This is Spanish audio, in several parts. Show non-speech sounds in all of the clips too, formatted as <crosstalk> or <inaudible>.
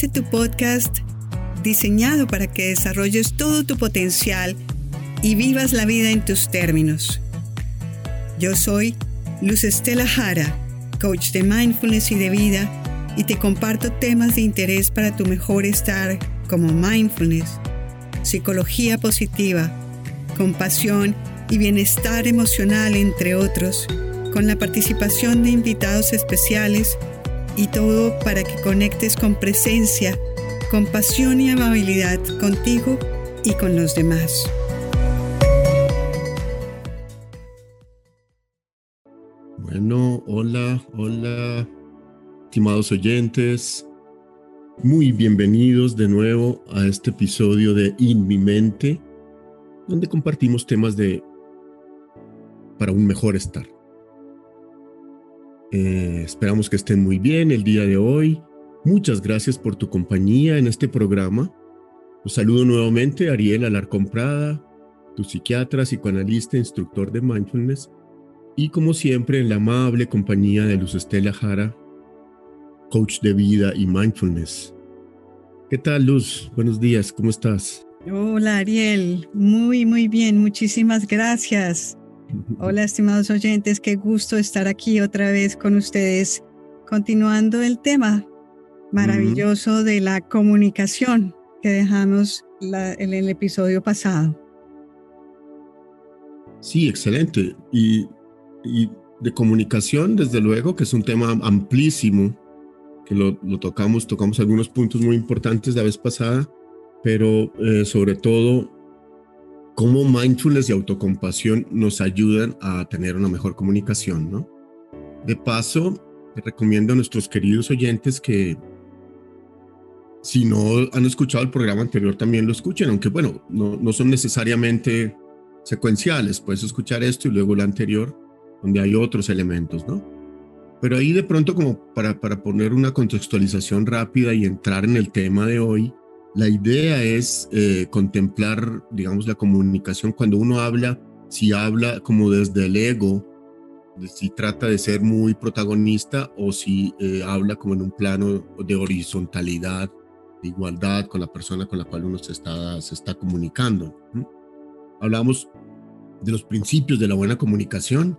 este tu podcast diseñado para que desarrolles todo tu potencial y vivas la vida en tus términos. Yo soy Luz Estela Jara, coach de mindfulness y de vida, y te comparto temas de interés para tu mejor estar como mindfulness, psicología positiva, compasión y bienestar emocional, entre otros, con la participación de invitados especiales y todo para que conectes con presencia, compasión y amabilidad contigo y con los demás. Bueno, hola, hola, estimados oyentes. Muy bienvenidos de nuevo a este episodio de In Mi Mente, donde compartimos temas de para un mejor estar. Eh, esperamos que estén muy bien el día de hoy. Muchas gracias por tu compañía en este programa. Los saludo nuevamente, Ariel Alarcón Prada, tu psiquiatra, psicoanalista, instructor de mindfulness, y como siempre en la amable compañía de Luz Estela Jara, coach de vida y mindfulness. ¿Qué tal, Luz? Buenos días, ¿cómo estás? Hola, Ariel. Muy, muy bien. Muchísimas gracias. Hola, estimados oyentes, qué gusto estar aquí otra vez con ustedes, continuando el tema maravilloso de la comunicación que dejamos en el episodio pasado. Sí, excelente. Y, de comunicación, desde luego, que es un tema amplísimo, que lo, tocamos, tocamos algunos puntos muy importantes la vez pasada, pero eh, sobre todo cómo mindfulness y autocompasión nos ayudan a tener una mejor comunicación, ¿no? De paso, recomiendo a nuestros queridos oyentes que si no han escuchado el programa anterior también lo escuchen, aunque bueno, no, no son necesariamente secuenciales, puedes escuchar esto y luego el anterior, donde hay otros elementos, ¿no? Pero ahí de pronto como para, para poner una contextualización rápida y entrar en el tema de hoy, la idea es eh, contemplar, digamos, la comunicación cuando uno habla, si habla como desde el ego, si trata de ser muy protagonista o si eh, habla como en un plano de horizontalidad, de igualdad con la persona con la cual uno se está, comunicando. Hablamos de los principios de la buena comunicación,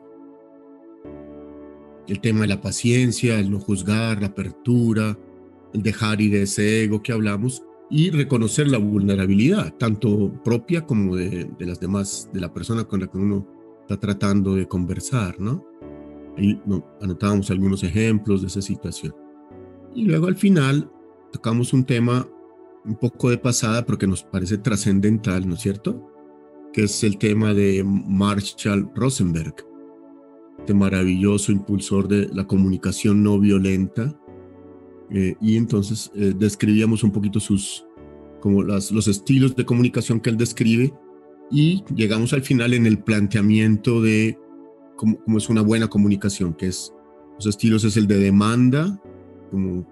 el tema de la paciencia, el no juzgar, la apertura, el dejar ir ese ego que hablamos, y reconocer la vulnerabilidad, tanto propia como de, las demás, de la persona con la que uno está tratando de conversar, ¿no? No, anotábamos algunos ejemplos de esa situación. Y luego al final tocamos un tema un poco de pasada, pero que nos parece trascendental, ¿no es cierto? Que es el tema de Marshall Rosenberg, este maravilloso impulsor de la comunicación no violenta, eh, y entonces eh, describíamos un poquito sus, como las, los estilos de comunicación que él describe y llegamos al final en el planteamiento de cómo, cómo es una buena comunicación, que es, los estilos es el de demanda, como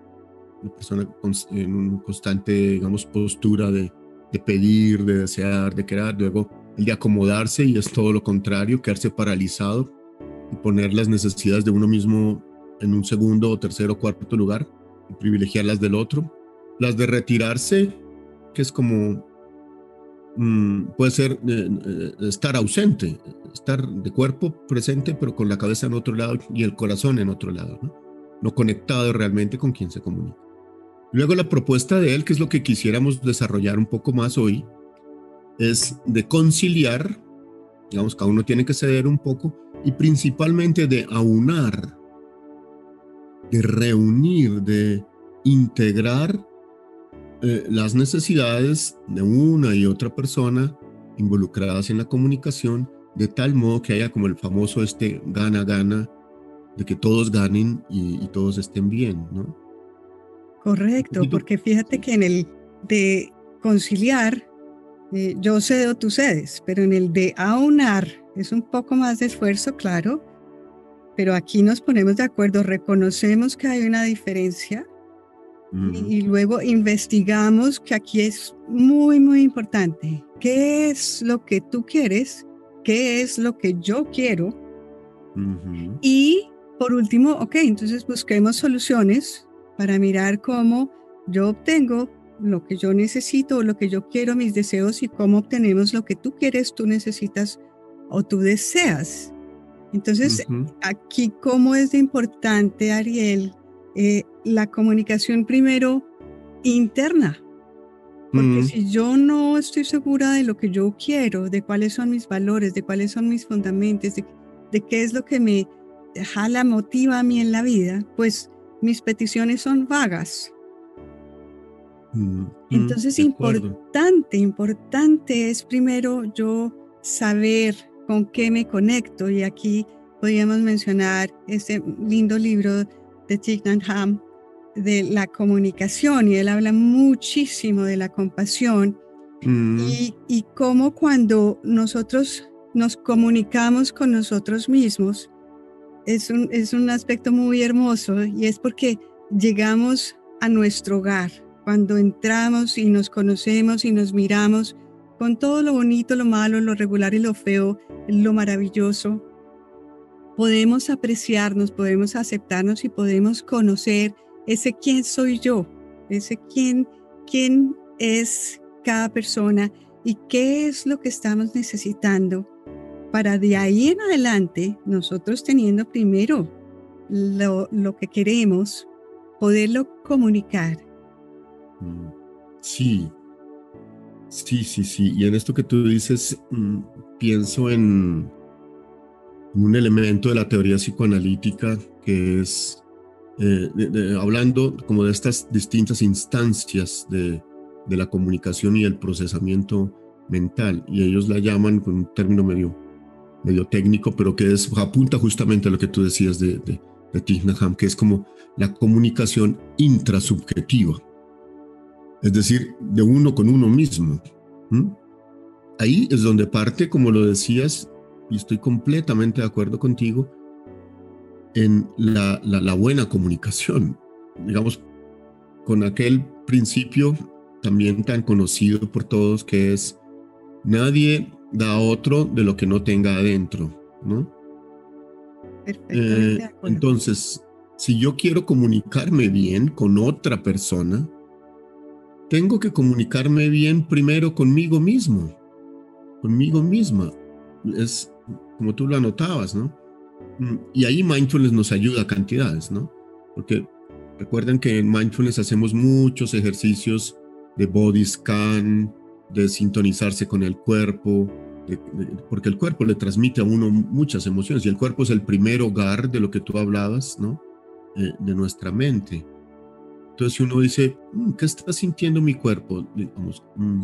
una persona en una constante, digamos, postura de, de pedir, de desear, de querer, luego el de acomodarse y es todo lo contrario, quedarse paralizado y poner las necesidades de uno mismo en un segundo o tercero o cuarto lugar privilegiar las del otro. Las de retirarse, que es como, mm, puede ser eh, eh, estar ausente, estar de cuerpo presente, pero con la cabeza en otro lado y el corazón en otro lado, ¿no? conectado realmente con quien se comunica. Luego la propuesta de él, que es lo que quisiéramos desarrollar un poco más hoy, es de conciliar, digamos, cada uno tiene que ceder un poco, y principalmente de aunar de reunir, de integrar eh, las necesidades de una y otra persona involucradas en la comunicación, de tal modo que haya como el famoso este gana-gana, de que todos ganen y, todos estén bien, ¿no? Correcto, porque fíjate que en el de conciliar, eh, yo cedo, tú cedes, pero en el de aunar es un poco más de esfuerzo, claro, pero aquí nos ponemos de acuerdo, reconocemos que hay una diferencia y, luego investigamos que aquí es muy, muy importante. ¿Qué es lo que tú quieres? ¿Qué es lo que yo quiero? Y por último, ok, entonces busquemos soluciones para mirar cómo yo obtengo lo que yo necesito, lo que yo quiero, mis deseos y cómo obtenemos lo que tú quieres, tú necesitas o tú deseas. Entonces, aquí cómo es de importante, Ariel, eh, la comunicación primero interna. Porque si yo no estoy segura de lo que yo quiero, de cuáles son mis valores, de cuáles son mis fundamentos, de, de qué es lo que me jala, motiva a mí en la vida, pues mis peticiones son vagas. Mm, mm, Entonces, importante, importante es primero yo saber con qué me conecto. Y aquí podríamos mencionar este lindo libro de Thich Ham de la comunicación y él habla muchísimo de la compasión mm. y, y cómo cuando nosotros nos comunicamos con nosotros mismos es un, es un aspecto muy hermoso y es porque llegamos a nuestro hogar, cuando entramos y nos conocemos y nos miramos con todo lo bonito, lo malo, lo regular y lo feo, lo maravilloso, podemos apreciarnos, podemos aceptarnos y podemos conocer ese quién soy yo, ese quién, quién es cada persona y qué es lo que estamos necesitando para de ahí en adelante nosotros teniendo primero lo, lo que queremos, poderlo comunicar. Mm, sí, sí, sí, sí. Y en esto que tú dices, mm, pienso en un elemento de la teoría psicoanalítica que es, eh, hablando como de estas distintas instancias de, la comunicación y el procesamiento mental, y ellos la llaman con un término medio, medio técnico, pero que es, apunta justamente a lo que tú decías de, de, de que es como la comunicación intrasubjetiva es decir, de uno con uno mismo. Ahí es donde parte, como lo decías, y estoy completamente de acuerdo contigo, en la, la, buena comunicación, digamos, con aquel principio también tan conocido por todos que es nadie da a otro de lo que no tenga adentro, ¿no? Eh, entonces, si yo quiero comunicarme bien con otra persona, tengo que comunicarme bien primero conmigo mismo, conmigo misma. Es como tú lo anotabas, ¿no? Mm, y ahí mindfulness nos ayuda a cantidades, ¿no? Porque recuerden que en mindfulness hacemos muchos ejercicios de body scan, de sintonizarse con el cuerpo, porque el cuerpo le transmite a uno muchas emociones y el cuerpo es el primer hogar de lo que tú hablabas, ¿no? Eh, de nuestra mente. Entonces uno dice, mm, ¿qué está sintiendo mi cuerpo? Digamos, mm,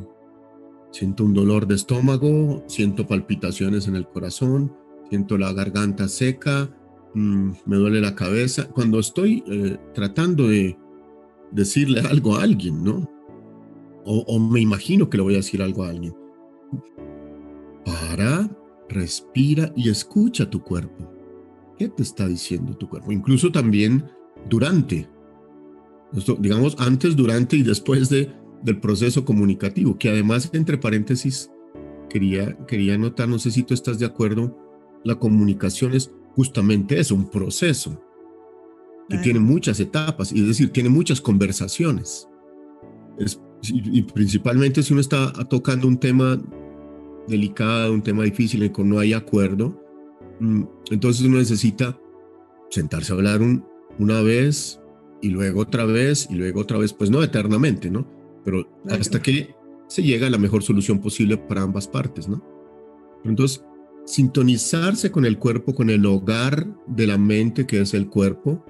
siento un dolor de estómago, siento palpitaciones en el corazón, siento la garganta seca, mm, me duele la cabeza. Cuando estoy eh, tratando de decirle algo a alguien, ¿no? O me imagino que le voy a decir algo a alguien. Para, respira y escucha tu cuerpo. ¿Qué te está diciendo tu cuerpo? Incluso también durante digamos, antes, durante y después de, del proceso comunicativo, que además, entre paréntesis, quería, quería notar, no sé si tú estás de acuerdo, la comunicación es justamente eso, un proceso que tiene muchas etapas, y es decir, tiene muchas conversaciones. Es, y, principalmente si uno está tocando un tema delicado, un tema difícil en el que no hay acuerdo, mm, entonces uno necesita sentarse a hablar un, una vez, y luego otra vez y luego otra vez, pues no eternamente, ¿no? Pero hasta que se llega a la mejor solución posible para ambas partes, ¿no? Entonces, sintonizarse con el cuerpo, con el hogar de la mente que es el cuerpo,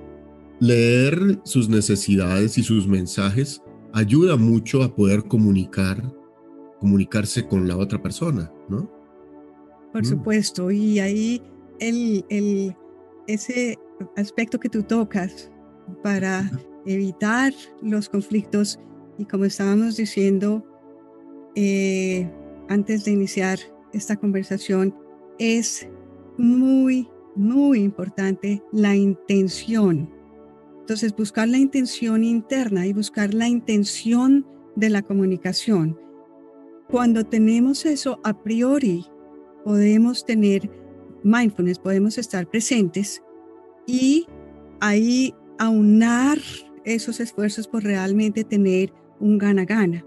leer sus necesidades y sus mensajes ayuda mucho a poder comunicar, comunicarse con la otra persona, ¿no? Por mm. supuesto, y ahí el, el, ese aspecto que tú tocas para evitar los conflictos y como estábamos diciendo eh, antes de iniciar esta conversación, es muy, muy importante la intención. Entonces, buscar la intención interna y buscar la intención de la comunicación. Cuando tenemos eso a priori, podemos tener mindfulness, podemos estar presentes y ahí aunar esos esfuerzos por realmente tener un gana-gana.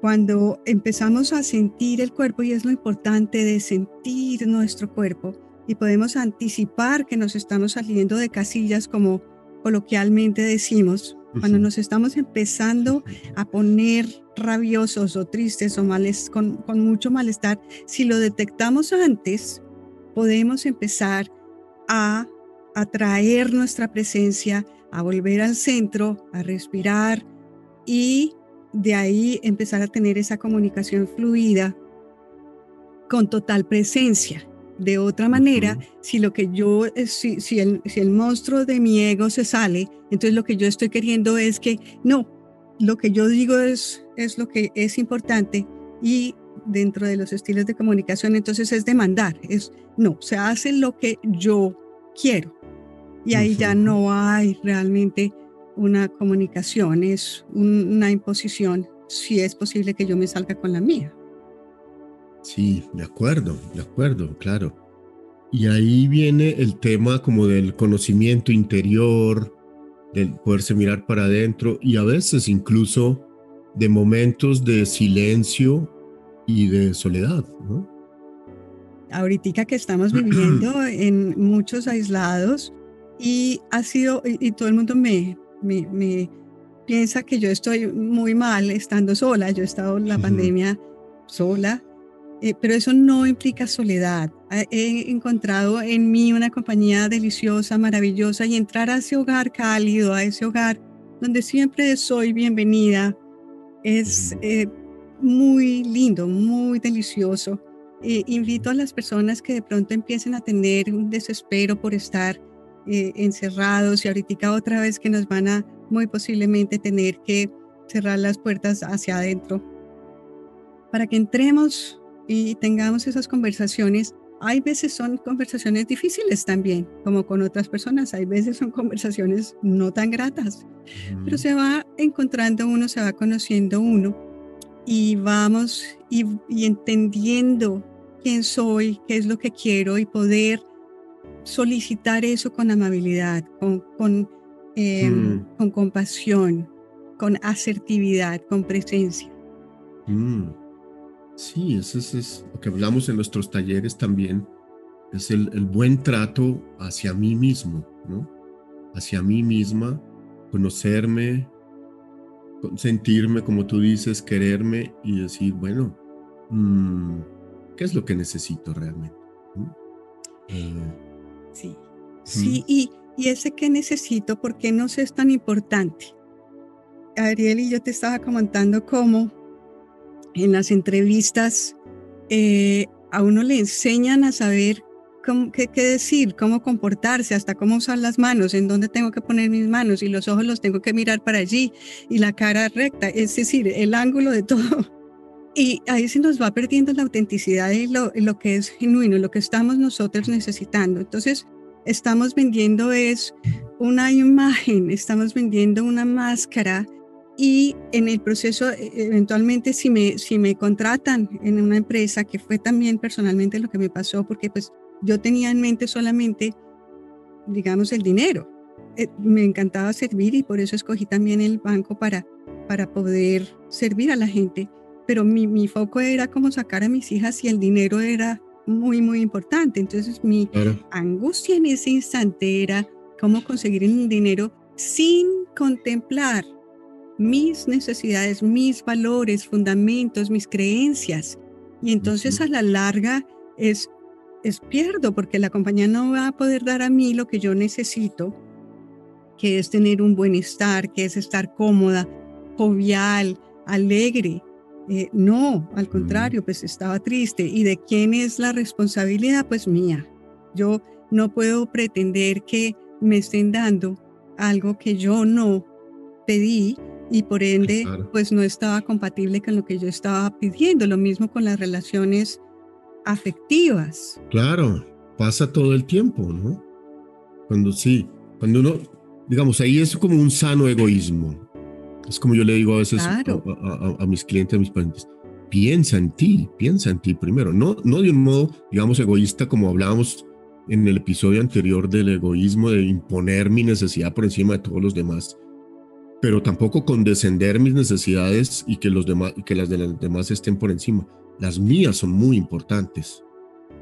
Cuando empezamos a sentir el cuerpo, y es lo importante de sentir nuestro cuerpo, y podemos anticipar que nos estamos saliendo de casillas, como coloquialmente decimos, cuando nos estamos empezando a poner rabiosos o tristes o males, con, con mucho malestar, si lo detectamos antes, podemos empezar a atraer nuestra presencia, a volver al centro, a respirar y de ahí empezar a tener esa comunicación fluida con total presencia. De otra manera, si lo que yo, eh, si, si, el, si el monstruo de mi ego se sale, entonces lo que yo estoy queriendo es que no, lo que yo digo es, es lo que es importante y dentro de los estilos de comunicación, entonces es demandar, es no, se hace lo que yo quiero. Y ahí ya no hay realmente una comunicación, es una imposición, si es posible que yo me salga con la mía. Sí, de acuerdo, de acuerdo, claro. Y ahí viene el tema como del conocimiento interior, del poderse mirar para adentro y a veces incluso de momentos de silencio y de soledad, ¿no? Ahorita que estamos viviendo en muchos aislados y ha sido, y, todo el mundo me, me, piensa que yo estoy muy mal estando sola, yo he estado en la pandemia sola, eh, pero eso no implica soledad. He encontrado en mí una compañía deliciosa, maravillosa y entrar a ese hogar cálido, a ese hogar donde siempre soy bienvenida, es eh, muy lindo, muy delicioso. Eh, invito a las personas que de pronto empiecen a tener un desespero por estar encerrados y ahorita otra vez que nos van a muy posiblemente tener que cerrar las puertas hacia adentro para que entremos y tengamos esas conversaciones. Hay veces son conversaciones difíciles también, como con otras personas. Hay veces son conversaciones no tan gratas, pero se va encontrando uno, se va conociendo uno y vamos y, entendiendo quién soy, qué es lo que quiero y poder solicitar eso con amabilidad, con, con, em, mm. con compasión, con asertividad, con presencia. Mm. Sí, eso es, lo que hablamos en nuestros talleres también, es el, buen trato hacia mí mismo, ¿no? Hacia mí misma, conocerme, sentirme, como tú dices, quererme y decir, bueno, mm, ¿qué es lo que necesito realmente? Eh, sí, sí, y, y ese que necesito, ¿por qué no es tan importante? Ariel y yo te estaba comentando cómo en las entrevistas eh, a uno le enseñan a saber cómo, qué, decir, cómo comportarse, hasta cómo usar las manos, en dónde tengo que poner mis manos y los ojos los tengo que mirar para allí y la cara recta, es decir, el ángulo de todo. Y ahí se nos va perdiendo la autenticidad y lo, lo que es genuino, lo que estamos nosotros necesitando. Entonces, estamos vendiendo es una imagen, estamos vendiendo una máscara y en el proceso, e, eventualmente, si me, si me contratan en una empresa, que fue también personalmente lo que me pasó, porque pues yo tenía en mente solamente, digamos, el dinero. Eh, me encantaba servir y por eso escogí también el banco para, para poder servir a la gente. Pero mi, mi foco era cómo sacar a mis hijas y el dinero era muy, muy importante. Entonces mi angustia en ese instante era cómo conseguir el dinero sin contemplar mis necesidades, mis valores, fundamentos, mis creencias. Y entonces a la larga es, es pierdo porque la compañía no va a poder dar a mí lo que yo necesito, que es tener un buen estar, que es estar cómoda, jovial, alegre. Eh, no, al contrario, pues estaba triste. ¿Y de quién es la responsabilidad? Pues mía. Yo no puedo pretender que me estén dando algo que yo no pedí y por ende pues no estaba compatible con lo que yo estaba pidiendo. Lo mismo con las relaciones afectivas. Claro, pasa todo el tiempo, ¿no? Cuando sí, cuando uno, digamos, ahí es como un sano egoísmo. Es como yo le digo a veces a, mis clientes, a mis pacientes, piensa en ti, piensa en ti primero, no, no de un modo, digamos, egoísta como hablábamos en el episodio anterior del egoísmo, de imponer mi necesidad por encima de todos los demás, pero tampoco condescender mis necesidades y que, los demás, que las de las demás estén por encima. Las mías son muy importantes.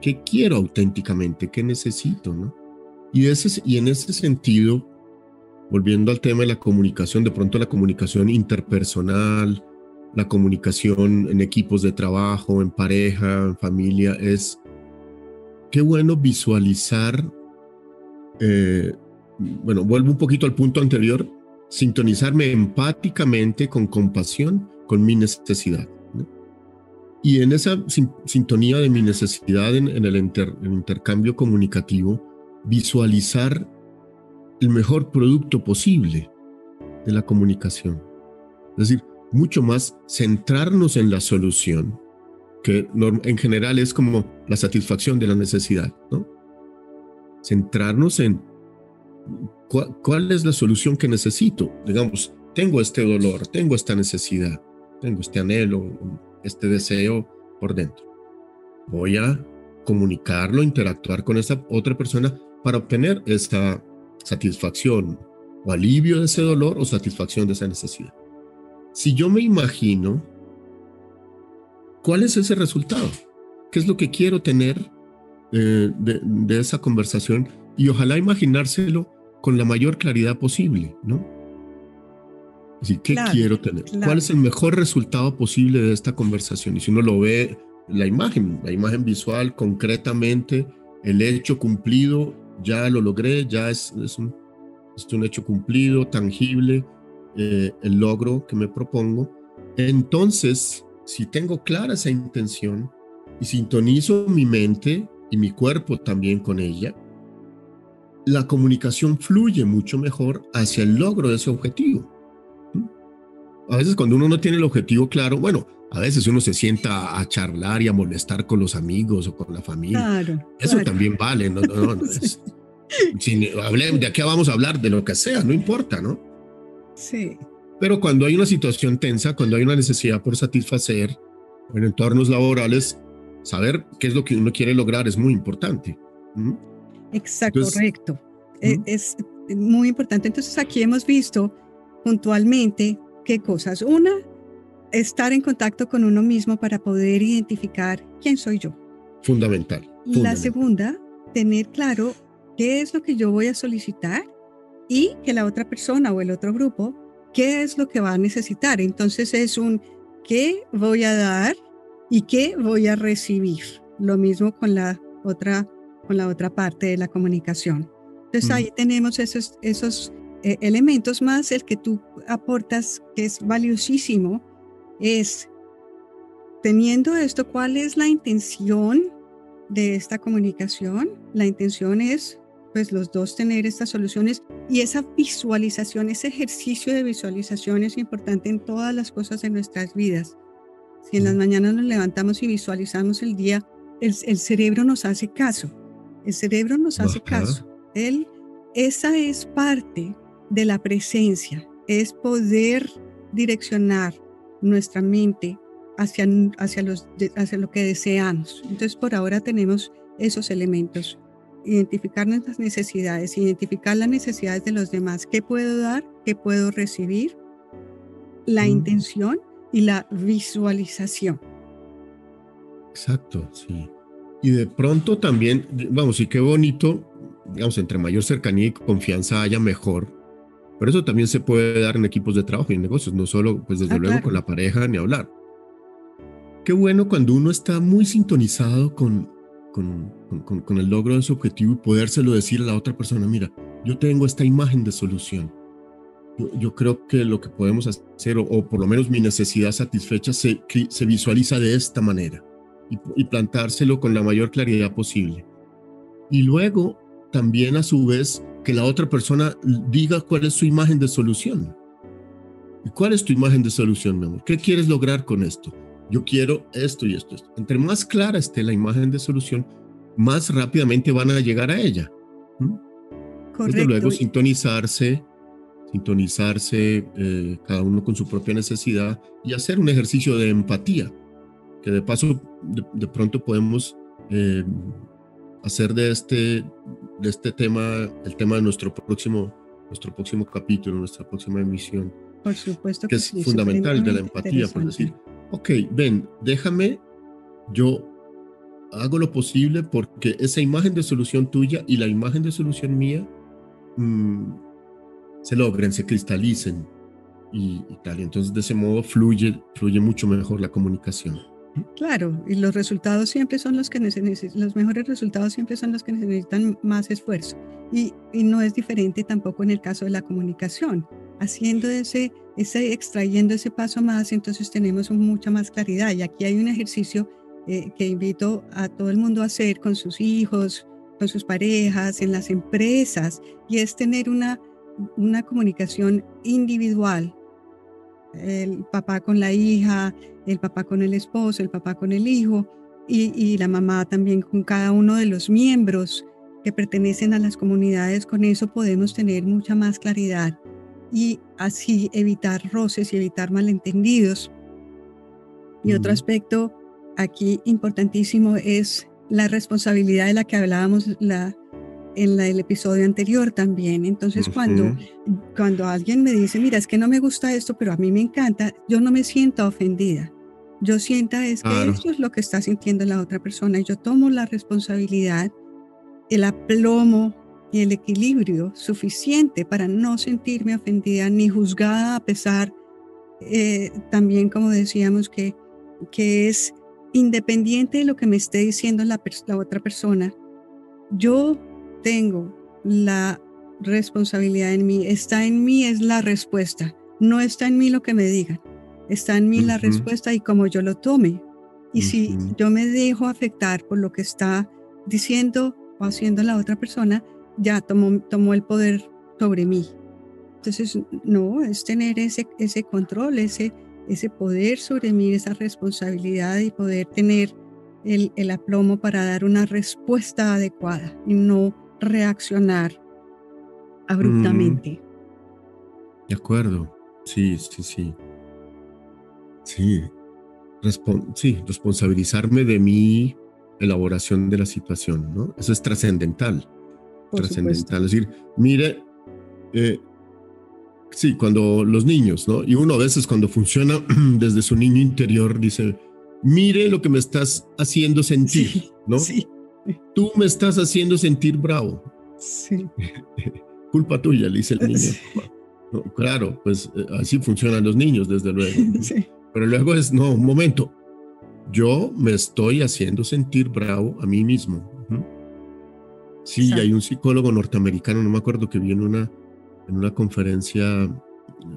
¿Qué quiero auténticamente? ¿Qué necesito? ¿no? Y, ese, y en ese sentido, volviendo al tema de la comunicación, de pronto la comunicación interpersonal, la comunicación en equipos de trabajo, en pareja, en familia, es qué bueno visualizar, eh, bueno, vuelvo un poquito al punto anterior, sintonizarme empáticamente con compasión con mi necesidad. Y en esa sintonía de mi necesidad en, el, intercambio comunicativo, visualizar el mejor producto posible de la comunicación. Es decir, mucho más centrarnos en la solución, que en general es como la satisfacción de la necesidad, ¿no? Centrarnos en cuál es la solución que necesito. Digamos, tengo este dolor, tengo esta necesidad, tengo este anhelo, este deseo por dentro. Voy a comunicarlo, interactuar con esa otra persona para obtener esa satisfacción o alivio de ese dolor o satisfacción de esa necesidad. Si yo me imagino, ¿cuál es ese resultado? ¿Qué es lo que quiero tener eh, de, esa conversación? Y ojalá imaginárselo con la mayor claridad posible, ¿no? ¿qué quiero tener? ¿Cuál es el mejor resultado posible de esta conversación? Y si uno lo ve, la imagen, la imagen visual, concretamente, el hecho cumplido, ya lo logré, ya es, es, un, es un, hecho cumplido, tangible, eh, el logro que me propongo. Entonces, si tengo clara esa intención y sintonizo mi mente y mi cuerpo también con ella, la comunicación fluye mucho mejor hacia el logro de ese objetivo a veces cuando uno no tiene el objetivo claro, bueno, a veces uno se sienta a charlar y a molestar con los amigos o con la familia. Claro, Eso también vale. No, no, no <laughs> de aquí vamos a hablar de lo que sea, no importa, ¿no? Sí. Pero cuando hay una situación tensa, cuando hay una necesidad por satisfacer en entornos laborales, saber qué es lo que uno quiere lograr es muy importante. Exacto, correcto. E, es muy importante. Entonces aquí hemos visto puntualmente qué cosas. Una, estar en contacto con uno mismo para poder identificar quién soy yo. Fundamental. Y la segunda, tener claro qué es lo que yo voy a solicitar y que la otra persona o el otro grupo, qué es lo que va a necesitar. Entonces es un qué voy a dar y qué voy a recibir. Lo mismo con la otra, con la otra parte de la comunicación. Entonces ahí tenemos esos, esos eh, elementos más el que tú aportas, que es valiosísimo, es teniendo esto, ¿cuál es la intención de esta comunicación? La intención es, pues, los dos tener estas soluciones y esa visualización, ese ejercicio de visualización es importante en todas las cosas de nuestras vidas. Si en las mañanas nos levantamos y visualizamos el día, el, cerebro nos hace caso. El cerebro nos hace caso. Él, esa es parte de la presencia, es poder direccionar nuestra mente hacia, hacia, los, hacia lo que deseamos. Entonces, por ahora tenemos esos elementos. Identificar nuestras necesidades, identificar las necesidades de los demás. ¿Qué puedo dar? ¿Qué puedo recibir? La mm. intención y la visualización. Exacto, sí. Y de pronto también, vamos, y qué bonito, digamos, entre mayor cercanía y confianza haya mejor, pero eso también se puede dar en equipos de trabajo y en negocios, no solo, pues desde ah, luego, con la pareja ni hablar. Qué bueno cuando uno está muy sintonizado con, con, con, el logro de su objetivo y podérselo decir a la otra persona, mira, yo tengo esta imagen de solución. Yo, creo que lo que podemos hacer, o, por lo menos mi necesidad satisfecha, se, se visualiza de esta manera y, y plantárselo con la mayor claridad posible. Y luego, también a su vez, que la otra persona diga cuál es su imagen de solución. ¿Y cuál es tu imagen de solución, mi amor? ¿Qué quieres lograr con esto? Yo quiero esto y esto, esto. Entre más clara esté la imagen de solución, más rápidamente van a llegar a ella. Desde luego, sintonizarse, sintonizarse eh, cada uno con su propia necesidad y hacer un ejercicio de empatía, que de paso de, pronto podemos eh, hacer de este, de este tema el tema de nuestro próximo, nuestro próximo capítulo, nuestra próxima emisión, Por supuesto que, es fundamental de la empatía, por decir, ok, ven, déjame, yo hago lo posible porque esa imagen de solución tuya y la imagen de solución mía mm, se logren, se cristalicen y, y, tal. Entonces, de ese modo fluye, fluye mucho mejor la comunicación. Claro, y los resultados siempre son los que necesitan, los mejores resultados siempre son los que necesitan más esfuerzo. Y, y, no es diferente tampoco en el caso de la comunicación. Haciendo ese, ese, extrayendo ese paso más, entonces tenemos mucha más claridad. Y aquí hay un ejercicio eh, que invito a todo el mundo a hacer con sus hijos, con sus parejas, en las empresas, y es tener una, una comunicación individual. El papá con la hija, el papá con el esposo, el papá con el hijo y, la mamá también con cada uno de los miembros que pertenecen a las comunidades. Con eso podemos tener mucha más claridad y así evitar roces y evitar malentendidos. Y otro aspecto aquí importantísimo es la responsabilidad de la que hablábamos la, en el episodio anterior también. Entonces, cuando, cuando alguien me dice, mira, es que no me gusta esto, pero a mí me encanta, yo no me siento ofendida. Yo sienta es que esto es lo que está sintiendo la otra persona. Y yo tomo la responsabilidad, el aplomo y el equilibrio suficiente para no sentirme ofendida ni juzgada a pesar eh, también como decíamos que, que es independiente de lo que me esté diciendo la, la otra persona, yo tengo la responsabilidad en mí, está en mí es la respuesta, no está en mí lo que me digan. Está en mí la respuesta y como yo lo tome. Y si yo me dejo afectar por lo que está diciendo o haciendo la otra persona, ya tomó, tomó el poder sobre mí. Entonces, no, es tener ese, ese control, ese, ese poder sobre mí, esa responsabilidad y poder tener el, el aplomo para dar una respuesta adecuada y no reaccionar abruptamente. De acuerdo, sí, sí, sí. Sí, sí, responsabilizarme de mi elaboración de la situación, ¿no? Eso es trascendental. Trascendental. Es decir, mire, eh, sí, cuando los niños, ¿no? Y uno a veces cuando funciona <clears throat> desde su niño interior dice, mire lo que me estás haciendo sentir, ¿no? Sí. Tú me estás haciendo sentir bravo. Sí. <laughs> Culpa tuya, le dice el niño. claro, pues eh, así funcionan los niños, desde luego. <laughs> Sí. Pero luego es, no, un momento, yo me estoy haciendo sentir bravo a mí mismo. Sí, hay un psicólogo norteamericano, no me acuerdo, que vi en una, en una conferencia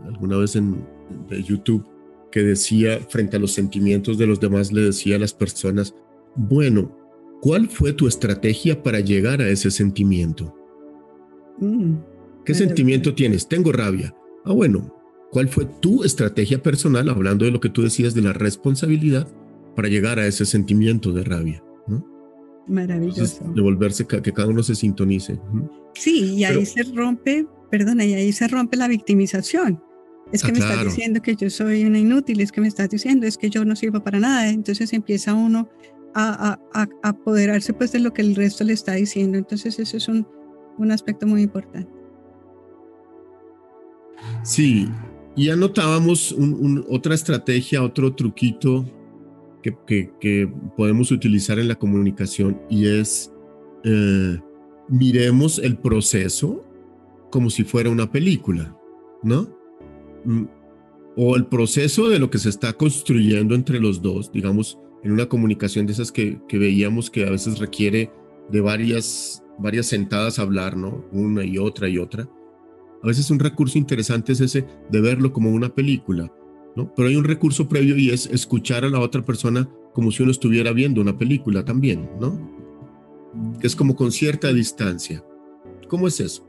alguna vez en de YouTube, que decía, frente a los sentimientos de los demás, le decía a las personas, bueno, ¿cuál fue tu estrategia para llegar a ese sentimiento? Mm, ¿Qué sentimiento tienes? Tengo rabia. Ah, bueno, ¿Cuál fue tu estrategia personal, hablando de lo que tú decías de la responsabilidad, para llegar a ese sentimiento de rabia? Maravilloso. devolverse, que cada uno se sintonice. Sí, y ahí se rompe, perdona, y ahí se rompe la victimización. Es que ah, me estás diciendo que yo soy una inútil, es que me estás diciendo es que yo no sirvo para nada. Entonces empieza uno a, a, a, apoderarse pues de lo que el resto le está diciendo. Entonces eso es un, un aspecto muy importante. Sí, y anotábamos otra estrategia, otro truquito que, podemos utilizar en la comunicación y es eh, miremos el proceso como si fuera una película, ¿no? Mm, o el proceso de lo que se está construyendo entre los dos, digamos, en una comunicación de esas que, que veíamos que a veces requiere de varias, varias sentadas a hablar, ¿no? Una y otra y otra a veces un recurso interesante es ese de verlo como una película, ¿no? Pero hay un recurso previo y es escuchar a la otra persona como si uno estuviera viendo una película también, ¿no? Es como con cierta distancia. ¿Cómo es eso?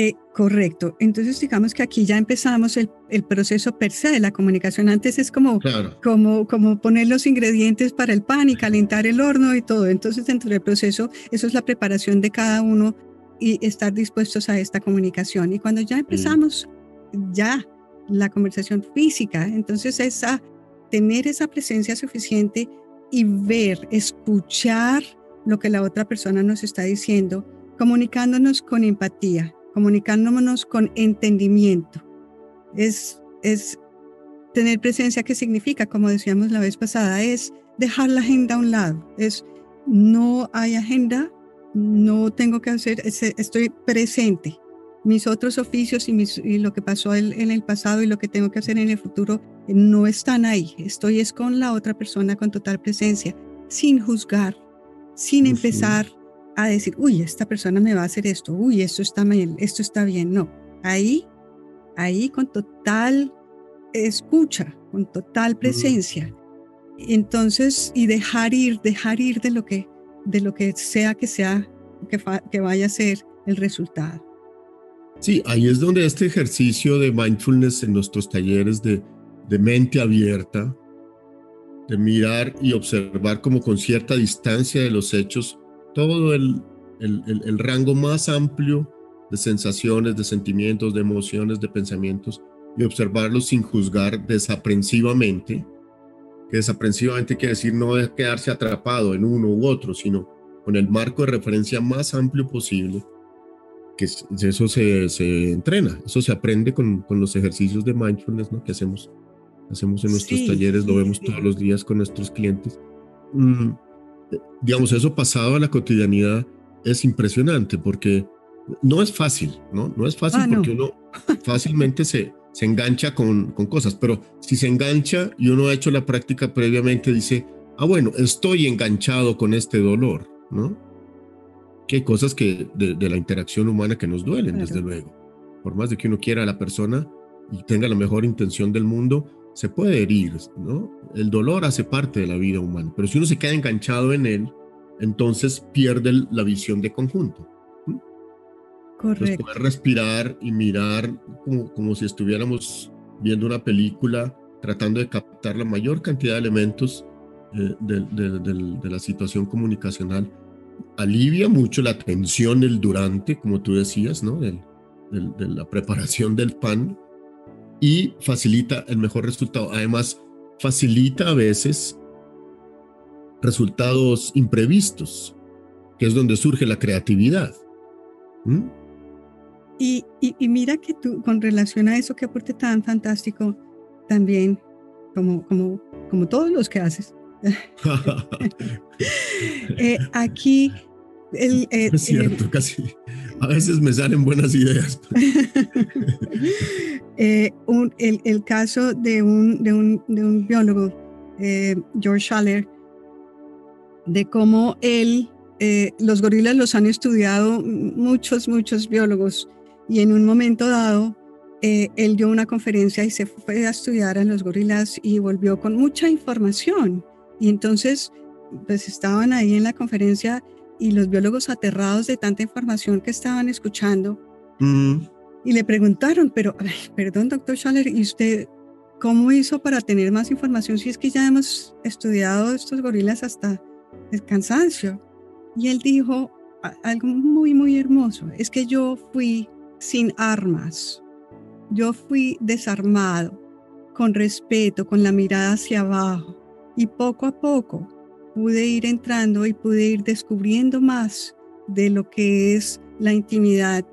Eh, correcto. Entonces, digamos que aquí ya empezamos el, el, proceso per se de la comunicación. Antes es como, como, como poner los ingredientes para el pan y calentar el horno y todo. Entonces, dentro del proceso, eso es la preparación de cada uno y estar dispuestos a esta comunicación. Y cuando ya mm. empezamos, ya la conversación física, entonces es a tener esa presencia suficiente y ver, escuchar lo que la otra persona nos está diciendo, comunicándonos con empatía, comunicándonos con entendimiento. es, es tener presencia, ¿qué significa? Como decíamos la vez pasada, es dejar la agenda a un lado, es no hay agenda, no tengo que hacer, estoy presente. Mis otros oficios y, lo que pasó en el pasado y lo que tengo que hacer en el futuro no están ahí. Estoy es con la otra persona con total presencia, sin juzgar, sin empezar a decir, uy, esta persona me va a hacer esto, uy, esto está mal, esto está bien. No, ahí, ahí con total escucha, con total presencia. Entonces, y dejar ir, dejar ir de lo que, de lo que sea que sea, que, que vaya a ser el resultado. Sí, ahí es donde este ejercicio de mindfulness en nuestros talleres de, de mente abierta, de mirar y observar como con cierta distancia de los hechos, todo el, el, rango más amplio de sensaciones, de sentimientos, de emociones, de pensamientos, y observarlos sin juzgar desaprensivamente, que desaprensivamente quiere decir no quedarse atrapado en uno u otro, sino con el marco de referencia más amplio posible, que eso se, se entrena, eso se aprende con, con, los ejercicios de mindfulness ¿no? que hacemos, hacemos en nuestros talleres, lo vemos todos los días con nuestros clientes. Mm, digamos, eso pasado a la cotidianidad es impresionante porque no es fácil, ¿no? No es fácil ah, porque uno fácilmente se, se engancha con, con cosas, pero si se engancha y uno ha hecho la práctica previamente, dice, ah, bueno, estoy enganchado con este dolor, ¿no? Que hay cosas que de, la interacción humana que nos duelen, desde luego. Por más de que uno quiera a la persona y tenga la mejor intención del mundo, se puede herir, ¿no? El dolor hace parte de la vida humana, pero si uno se queda enganchado en él, entonces pierde la visión de conjunto. Correcto. poder respirar y mirar como, como si estuviéramos viendo una película, tratando de captar la mayor cantidad de elementos eh, de, de, la situación comunicacional, alivia mucho la tensión del durante, como tú decías, ¿no? de la preparación del pan y facilita el mejor resultado. Además, facilita a veces resultados imprevistos, que es donde surge la creatividad. ¿Mm? Y, y, mira que tú, con relación a eso, que aporte tan fantástico, también, como, como, como todos los que haces, <laughs> eh, aquí... El, eh, es cierto, casi. A veces me salen buenas ideas. <laughs> Eh, un, el, el, caso de un, de un, de un biólogo, George Schaller, de cómo él, eh, los gorilas los han estudiado muchos, muchos biólogos y en un momento dado eh, él dio una conferencia y se fue a estudiar a los gorilas y volvió con mucha información. Y entonces, pues estaban ahí en la conferencia y los biólogos aterrados de tanta información que estaban escuchando. Y le preguntaron, pero, perdón, doctor Schaller, ¿y usted cómo hizo para tener más información si es que ya hemos estudiado estos gorilas hasta el cansancio. Y él dijo algo muy, muy hermoso, es que yo fui sin armas, yo fui desarmado, con respeto, con la mirada hacia abajo, y poco a poco pude ir entrando y pude ir descubriendo más de lo que es la intimidad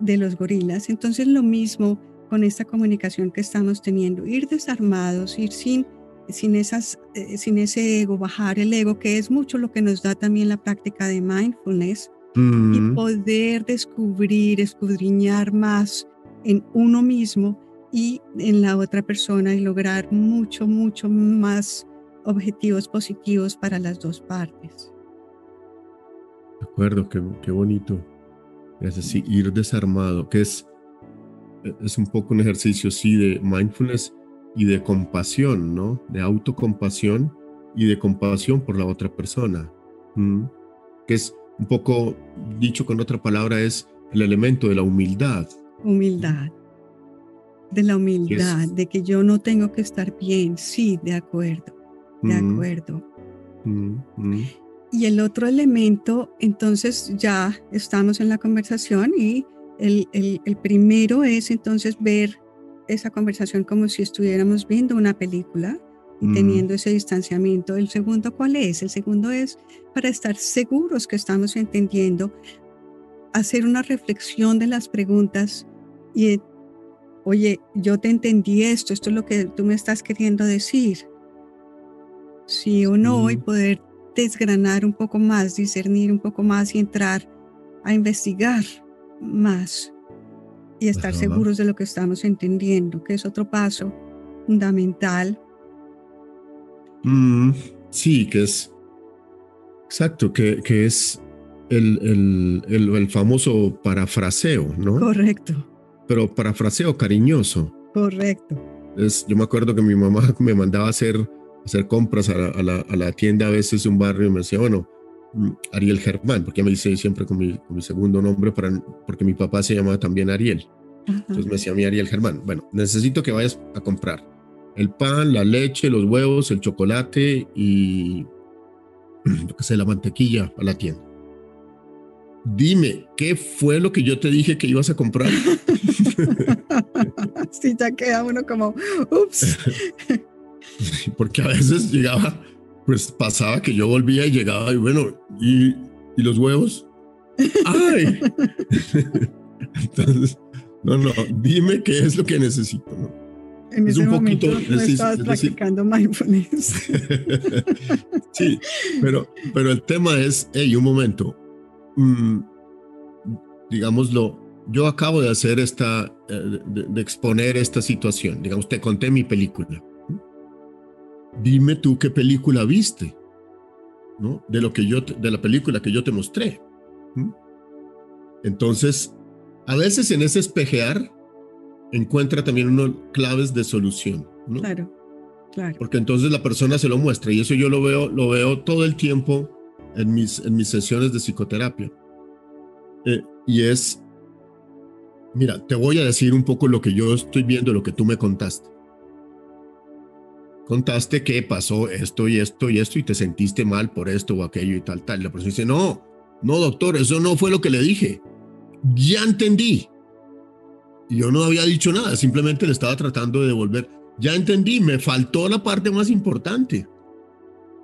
de los gorilas. Entonces lo mismo con esta comunicación que estamos teniendo, ir desarmados, ir sin sin, esas, eh, sin ese ego, bajar el ego, que es mucho lo que nos da también la práctica de mindfulness, y mm. poder descubrir, escudriñar más en uno mismo y en la otra persona y lograr mucho, mucho más objetivos positivos para las dos partes. De acuerdo, qué, qué bonito. Es así, ir desarmado, que es, es un poco un ejercicio, sí, de mindfulness y de compasión, ¿no? De autocompasión y de compasión por la otra persona. Que es un poco, dicho con otra palabra, es el elemento de la humildad. Humildad. De la humildad, de que yo no tengo que estar bien. Sí, de acuerdo. De acuerdo. Y el otro elemento, entonces ya estamos en la conversación y el, el, el primero es entonces ver esa conversación como si estuviéramos viendo una película y mm. teniendo ese distanciamiento. El segundo, ¿cuál es? El segundo es para estar seguros que estamos entendiendo, hacer una reflexión de las preguntas y oye, yo te entendí esto, esto es lo que tú me estás queriendo decir. Sí o no, y poder desgranar un poco más, discernir un poco más y entrar a investigar más y estar seguros de lo que estamos entendiendo, que es otro paso fundamental. Mm, sí, que es exacto, que, que es el, el, el, famoso parafraseo, ¿no? Correcto. Pero parafraseo cariñoso. Correcto. Es, yo me acuerdo que mi mamá <laughs> me mandaba a hacer, hacer compras a la, a, la, tienda a veces de un barrio y me decía, bueno, mm, Ariel Germán, porque me dice siempre con mi, con mi segundo nombre, para, porque mi papá se llamaba también Ariel. Entonces me decía a mí Ariel Germán, bueno, necesito que vayas a comprar el pan, la leche, los huevos, el chocolate y, <clears throat> lo que sé, la mantequilla a la tienda dime, ¿qué fue lo que yo te dije que ibas a comprar? <laughs> sí, ya queda uno como, ups. <laughs> <laughs> Porque a veces llegaba, pues pasaba que yo volvía y llegaba y bueno, ¿y, y los huevos? ¡Ay! <laughs> Entonces, no, no, dime qué es lo que necesito, ¿no? En es ese un momento poquito, no estabas practicando mindfulness. <laughs> sí, pero, pero el tema es, hey, un momento, Mm, digámoslo, yo acabo de hacer esta, eh, de, exponer esta situación, digamos, te conté mi película. Dime tú qué película viste, ¿no? De lo que yo, de la película que yo te mostré. Entonces, a veces en ese espejear encuentra también unos claves de solución, ¿no? Claro, claro. Porque entonces la persona se lo muestra y eso yo lo veo, lo veo todo el tiempo en mis, en mis sesiones de psicoterapia. Eh, y es, mira, te voy a decir un poco lo que yo estoy viendo, lo que tú me contaste. Contaste que pasó esto y esto y esto y te sentiste mal por esto o aquello y tal, tal. La persona dice, no, no, doctor, eso no fue lo que le dije. Ya entendí. Yo no había dicho nada, simplemente le estaba tratando de devolver. Ya entendí, me faltó la parte más importante.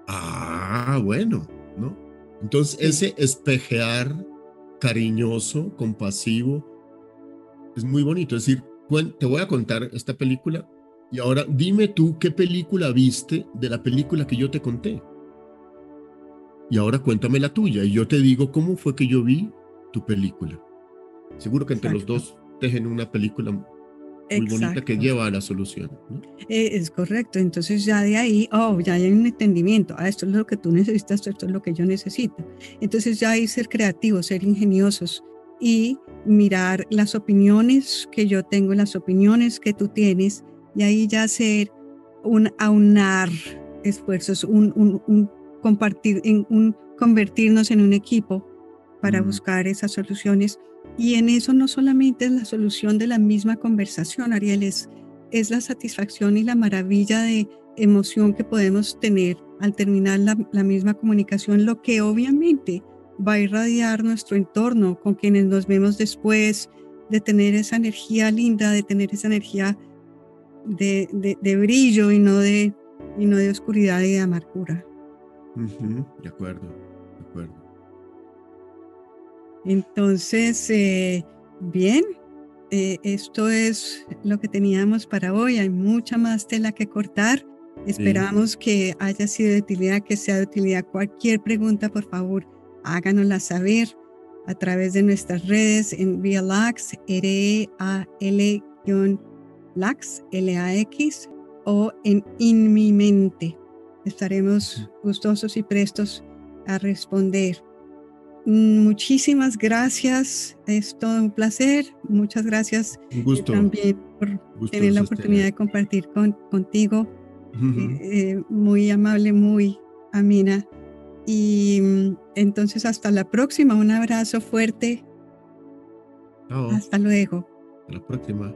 Ah, bueno, ¿no? Entonces, ese espejear cariñoso, compasivo, es muy bonito. Es decir, te voy a contar esta película y ahora dime tú qué película viste de la película que yo te conté. Y ahora cuéntame la tuya y yo te digo cómo fue que yo vi tu película. Seguro que entre los dos tejen una película muy bonita que lleva a la solución. Eh, es correcto, entonces ya de ahí, oh, ya hay un entendimiento, ah, esto es lo que tú necesitas, esto es lo que yo necesito. Entonces ya hay ser creativos, ser ingeniosos y mirar las opiniones que yo tengo, las opiniones que tú tienes, y ahí ya hacer un aunar esfuerzos, un, un, compartir, en un convertirnos en un equipo para buscar esas soluciones. Y en eso no solamente es la solución de la misma conversación, Ariel, es, la satisfacción y la maravilla de emoción que podemos tener al terminar la, misma comunicación, lo que obviamente va a irradiar nuestro entorno con quienes nos vemos después, de tener esa energía linda, de tener esa energía de, brillo y no de, y no de oscuridad y de amargura. de acuerdo, de acuerdo. Entonces, eh, bien, eh, esto es lo que teníamos para hoy. Hay mucha más tela que cortar. Esperamos que haya sido de utilidad, que sea de utilidad. Cualquier pregunta, por favor, háganosla saber a través de nuestras redes en Via Lax, L-A-X, o en In Mi Mente. Estaremos gustosos y prestos a responder. Muchísimas gracias, es todo un placer. Muchas gracias un gusto. también por tener la oportunidad de compartir con, contigo. Eh, eh, muy amable, muy amina. Y mm, entonces hasta la próxima, un abrazo fuerte. Hasta luego. Hasta la próxima.